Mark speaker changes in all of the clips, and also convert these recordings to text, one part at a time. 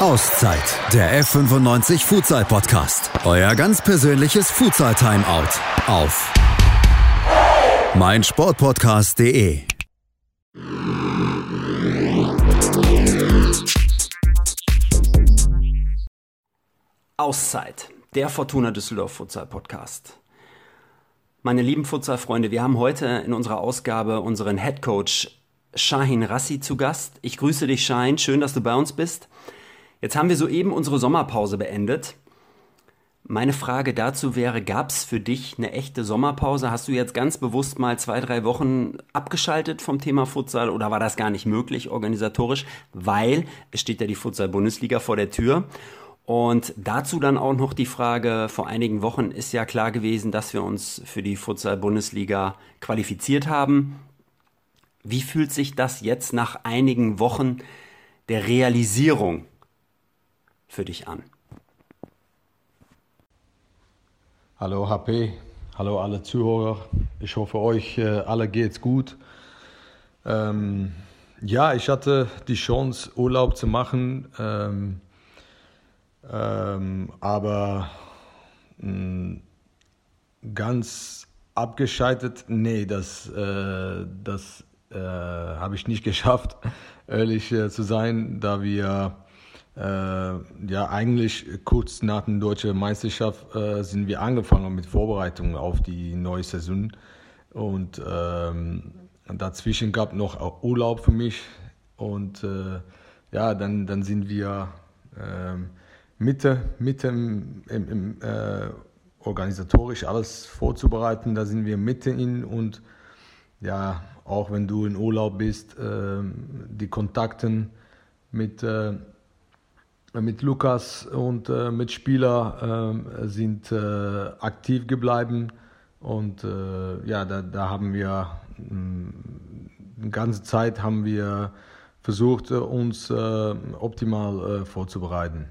Speaker 1: Auszeit, der F95 Futsal Podcast. Euer ganz persönliches Futsal Timeout auf meinsportpodcast.de.
Speaker 2: Auszeit, der Fortuna Düsseldorf Futsal Podcast. Meine lieben Futsal-Freunde, wir haben heute in unserer Ausgabe unseren Head Coach Shahin Rassi zu Gast. Ich grüße dich, Shahin. Schön, dass du bei uns bist. Jetzt haben wir soeben unsere Sommerpause beendet. Meine Frage dazu wäre, gab es für dich eine echte Sommerpause? Hast du jetzt ganz bewusst mal zwei, drei Wochen abgeschaltet vom Thema Futsal oder war das gar nicht möglich organisatorisch? Weil es steht ja die Futsal-Bundesliga vor der Tür. Und dazu dann auch noch die Frage, vor einigen Wochen ist ja klar gewesen, dass wir uns für die Futsal-Bundesliga qualifiziert haben. Wie fühlt sich das jetzt nach einigen Wochen der Realisierung für dich an?
Speaker 3: Hallo HP, hallo alle Zuhörer. Ich hoffe, euch äh, alle geht's gut. Ähm, ja, ich hatte die Chance, Urlaub zu machen, ähm, ähm, aber mh, mm, ganz abgeschaltet, nee, das, äh, das äh, habe ich nicht geschafft, ehrlich äh, zu sein, da wir ja, eigentlich kurz nach der deutschen Meisterschaft äh, sind wir angefangen mit Vorbereitungen auf die neue Saison. Und ähm, dazwischen gab noch Urlaub für mich. Und äh, ja, dann, dann sind wir äh, Mitte, Mitte im, im, im äh, organisatorisch alles vorzubereiten. Da sind wir mitten in und ja, auch wenn du in Urlaub bist, ähm, die Kontakten mit äh, mit Lukas und äh, mit Spieler äh, sind äh, aktiv geblieben und äh, ja, da, da haben wir mh, mm, die ganze Zeit haben wir versucht, äh, uns äh, optimal vorzubereiten.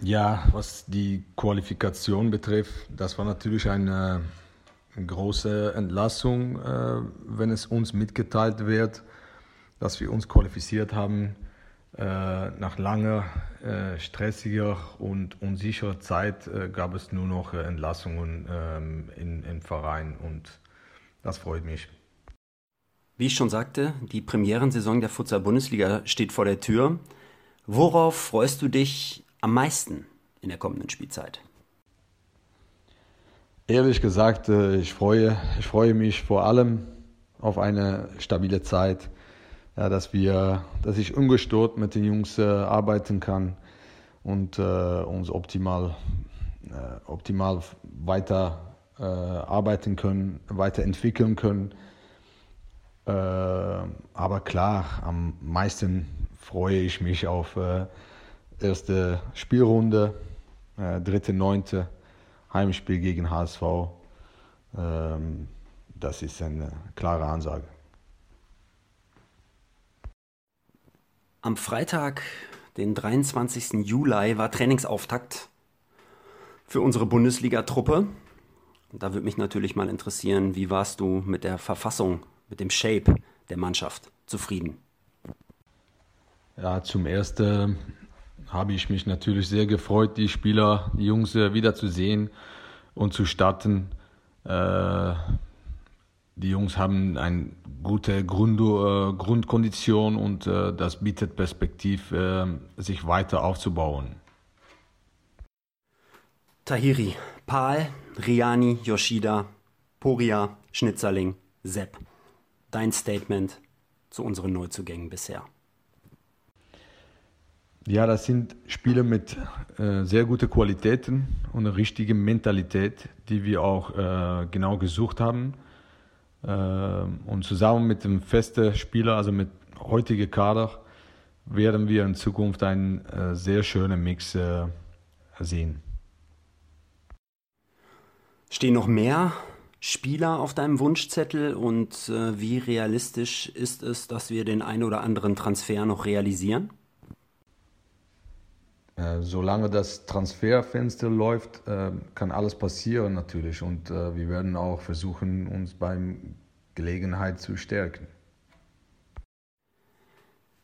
Speaker 3: Ja, was die Qualifikation betrifft, das war natürlich eine, große Entlassung, wenn es uns mitgeteilt wird, dass wir uns qualifiziert haben nach langer, äh, stressiger und unsicherer Zeit äh, gab es nur noch Entlassungen ähm, in, im Verein und das freut mich.
Speaker 2: Wie ich schon sagte, die Premierensaison der Futsal-Bundesliga steht vor der Tür. Worauf freust du dich am meisten in der kommenden Spielzeit?
Speaker 3: Ehrlich gesagt, ich freue, ich freue mich vor allem auf eine stabile Zeit ja, dass wir, dass ich ungestört mit den Jungs äh, arbeiten kann und äh, uns optimal, äh, optimal weiter äh, arbeiten können, weiterentwickeln können. Äh, aber klar, am meisten freue ich mich auf äh, erste Spielrunde, dritte, neunte Heimspiel gegen HSV. Ähm, das ist eine klare Ansage.
Speaker 2: Am Freitag, den 23. Juli, war Trainingsauftakt für unsere Bundesliga-Truppe. Da würde mich natürlich mal interessieren, wie warst du mit der Verfassung, mit dem Shape der Mannschaft zufrieden?
Speaker 3: Ja, zum ersten habe ich mich natürlich sehr gefreut, die Spieler, die Jungs äh, wiederzusehen und zu starten. Äh, die Jungs haben eine gute Grund, äh, Grundkondition und äh, das bietet Perspektiv, äh, sich weiter aufzubauen.
Speaker 2: Tahiri, Paul, Riani, Yoshida, Poria, Schnitzerling, Sepp. Dein Statement zu unseren Neuzugängen bisher.
Speaker 3: Ja, das sind Spieler mit äh, sehr guten Qualitäten und einer richtigen Mentalität, die wir auch äh, genau gesucht haben. Ähm, und zusammen mit dem festen Spieler, also mit heutigen Kader, werden wir in Zukunft einen äh, sehr schönen Mix äh, sehen.
Speaker 2: Stehen noch mehr Spieler auf deinem Wunschzettel und äh, wie realistisch ist es, dass wir den einen oder anderen Transfer noch realisieren?
Speaker 3: Äh, solange das Transferfenster läuft, äh, kann alles passieren natürlich und äh, wir werden auch versuchen, uns beim Gelegenheit zu stärken.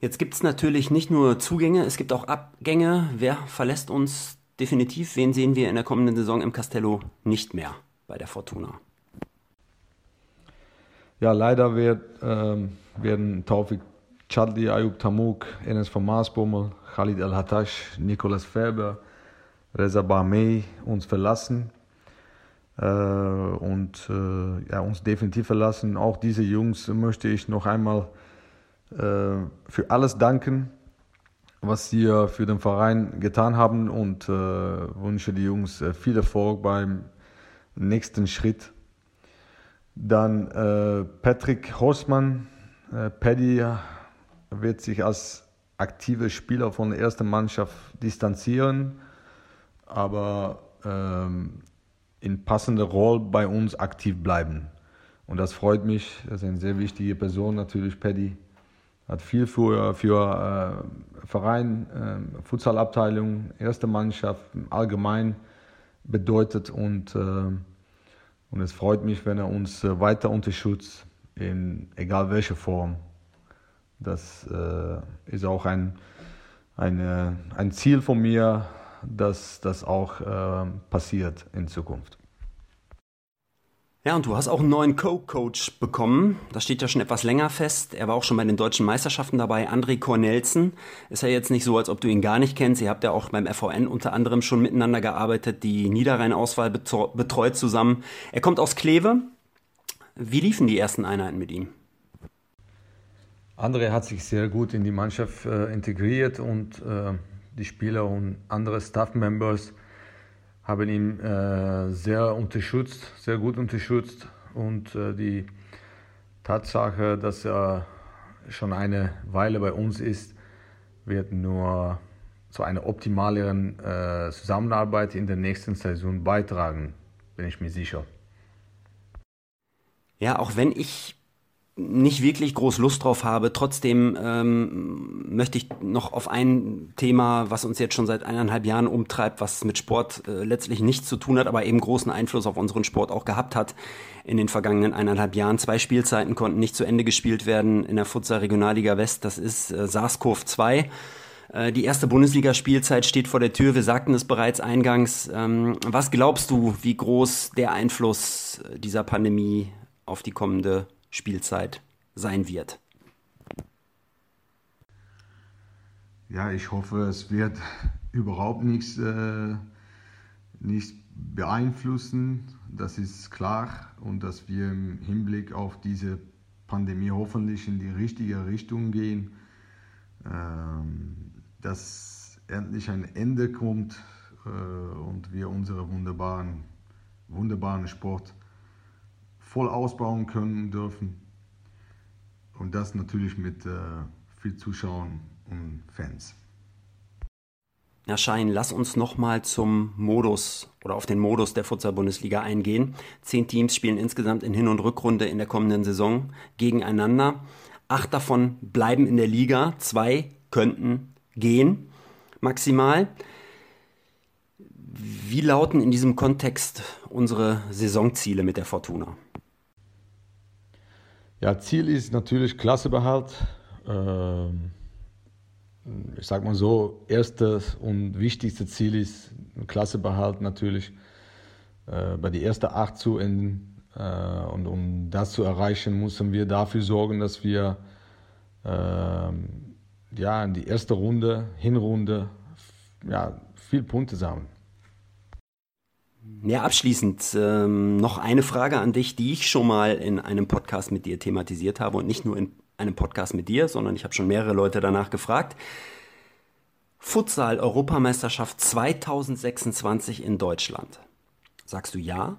Speaker 2: Jetzt gibt es natürlich nicht nur Zugänge, es gibt auch Abgänge. Wer verlässt uns definitiv? Wen sehen wir in der kommenden Saison im Castello nicht mehr bei der Fortuna?
Speaker 3: Ja, leider wird, ähm, werden Taufik Chadli, Ayub Tamuk, Enes von Maasbommel, Khalid El-Hatash, Nicolas Ferber, Reza Barmey uns verlassen äh, und äh, ja, uns definitiv verlassen. Auch diese Jungs möchte ich noch einmal äh, für alles danken, was sie für den Verein getan haben und äh, wünsche die Jungs äh, viel Erfolg beim nächsten Schritt. Dann Patrick Horstmann, Paddy wird sich als aktiver Spieler von der ersten Mannschaft distanzieren, aber ähm, in passender Rolle bei uns aktiv bleiben. Und das freut mich. Das ist eine sehr wichtige Person natürlich, Paddy hat viel für, für äh, Verein, äh, Futsalabteilung, erste Mannschaft allgemein bedeutet und, äh, und es freut mich, wenn er uns äh, weiter unterstützt, in egal welcher Form. Das äh, ist auch ein, eine, ein Ziel von mir, dass das auch äh, passiert in Zukunft.
Speaker 2: Ja, und du hast auch einen neuen Co-Coach bekommen. Das steht ja schon etwas länger fest. Er war auch schon bei den deutschen Meisterschaften dabei. André Cornelsen. Ist ja jetzt nicht so, als ob du ihn gar nicht kennst. Ihr habt ja auch beim FVN unter anderem schon miteinander gearbeitet, die Niederrhein-Auswahl betreut zusammen. Er kommt aus Kleve. Wie liefen die ersten Einheiten mit ihm?
Speaker 3: André hat sich sehr gut in die Mannschaft äh, integriert und äh, die Spieler und andere Staff-Members haben ihn äh, sehr unterstützt, sehr gut unterstützt und äh, die Tatsache, dass er schon eine Weile bei uns ist, wird nur zu einer optimaleren äh, Zusammenarbeit in der nächsten Saison beitragen, bin ich mir sicher.
Speaker 2: Ja, auch wenn ich nicht wirklich groß Lust drauf habe. Trotzdem ähm, möchte ich noch auf ein Thema, was uns jetzt schon seit eineinhalb Jahren umtreibt, was mit Sport äh, letztlich nichts zu tun hat, aber eben großen Einfluss auf unseren Sport auch gehabt hat in den vergangenen eineinhalb Jahren. Zwei Spielzeiten konnten nicht zu Ende gespielt werden in der Futsal Regionalliga West. Das ist äh, Saarskov 2. Äh, die erste Bundesligaspielzeit steht vor der Tür. Wir sagten es bereits eingangs. Ähm, was glaubst du, wie groß der Einfluss dieser Pandemie auf die kommende Spielzeit sein wird.
Speaker 3: Ja, ich hoffe, es wird überhaupt nichts, äh, nichts beeinflussen. Das ist klar und dass wir im Hinblick auf diese Pandemie hoffentlich in die richtige Richtung gehen, ähm, dass endlich ein Ende kommt äh, und wir unseren wunderbaren, wunderbaren Sport voll ausbauen können dürfen. Und das natürlich mit äh, viel Zuschauern und Fans.
Speaker 2: Ja, Schein, lass uns nochmal zum Modus oder auf den Modus der Futsal-Bundesliga eingehen. Zehn Teams spielen insgesamt in Hin- und Rückrunde in der kommenden Saison gegeneinander. Acht davon bleiben in der Liga, zwei könnten gehen, maximal. Wie lauten in diesem Kontext unsere Saisonziele mit der Fortuna?
Speaker 3: Ja, Ziel ist natürlich Klassebehalt. Ähm, ich sag mal so, erstes und wichtigstes Ziel ist Klassebehalt natürlich äh, bei die ersten acht zu enden. Äh, und um das zu erreichen, müssen wir dafür sorgen, dass wir ähm, ja, in die erste Runde, Hinrunde, ja, viel Punkte sammeln.
Speaker 2: Ja, abschließend ähm, noch eine Frage an dich, die ich schon mal in einem Podcast mit dir thematisiert habe und nicht nur in einem Podcast mit dir, sondern ich habe schon mehrere Leute danach gefragt. Futsal Europameisterschaft 2026 in Deutschland. Sagst du ja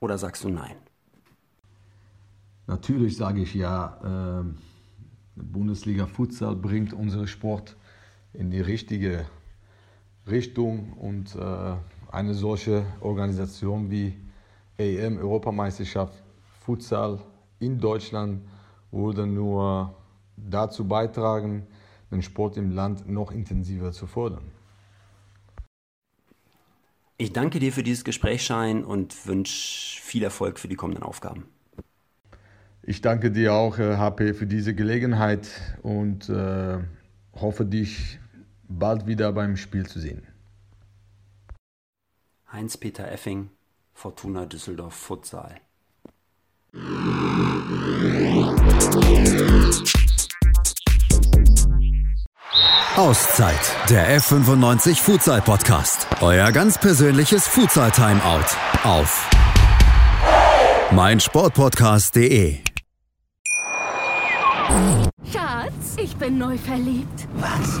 Speaker 2: oder sagst du nein?
Speaker 3: Natürlich sage ich ja. Ähm, Bundesliga Futsal bringt unseren Sport in die richtige Richtung und äh, eine solche Organisation wie EM, Europameisterschaft, Futsal in Deutschland würde nur dazu beitragen, den Sport im Land noch intensiver zu fördern.
Speaker 2: Ich danke dir für dieses Gespräch, Schein, und wünsche viel Erfolg für die kommenden Aufgaben.
Speaker 3: ich danke dir auch, HP, für diese Gelegenheit und äh, hoffe, dich bald wieder beim Spiel zu sehen.
Speaker 2: Heinz-Peter Effing, Fortuna Düsseldorf Futsal.
Speaker 1: Auszeit, der F95 Futsal Podcast. Euer ganz persönliches Futsal Timeout auf meinsportpodcast.de.
Speaker 4: Schatz, ich bin neu verliebt.
Speaker 5: Was?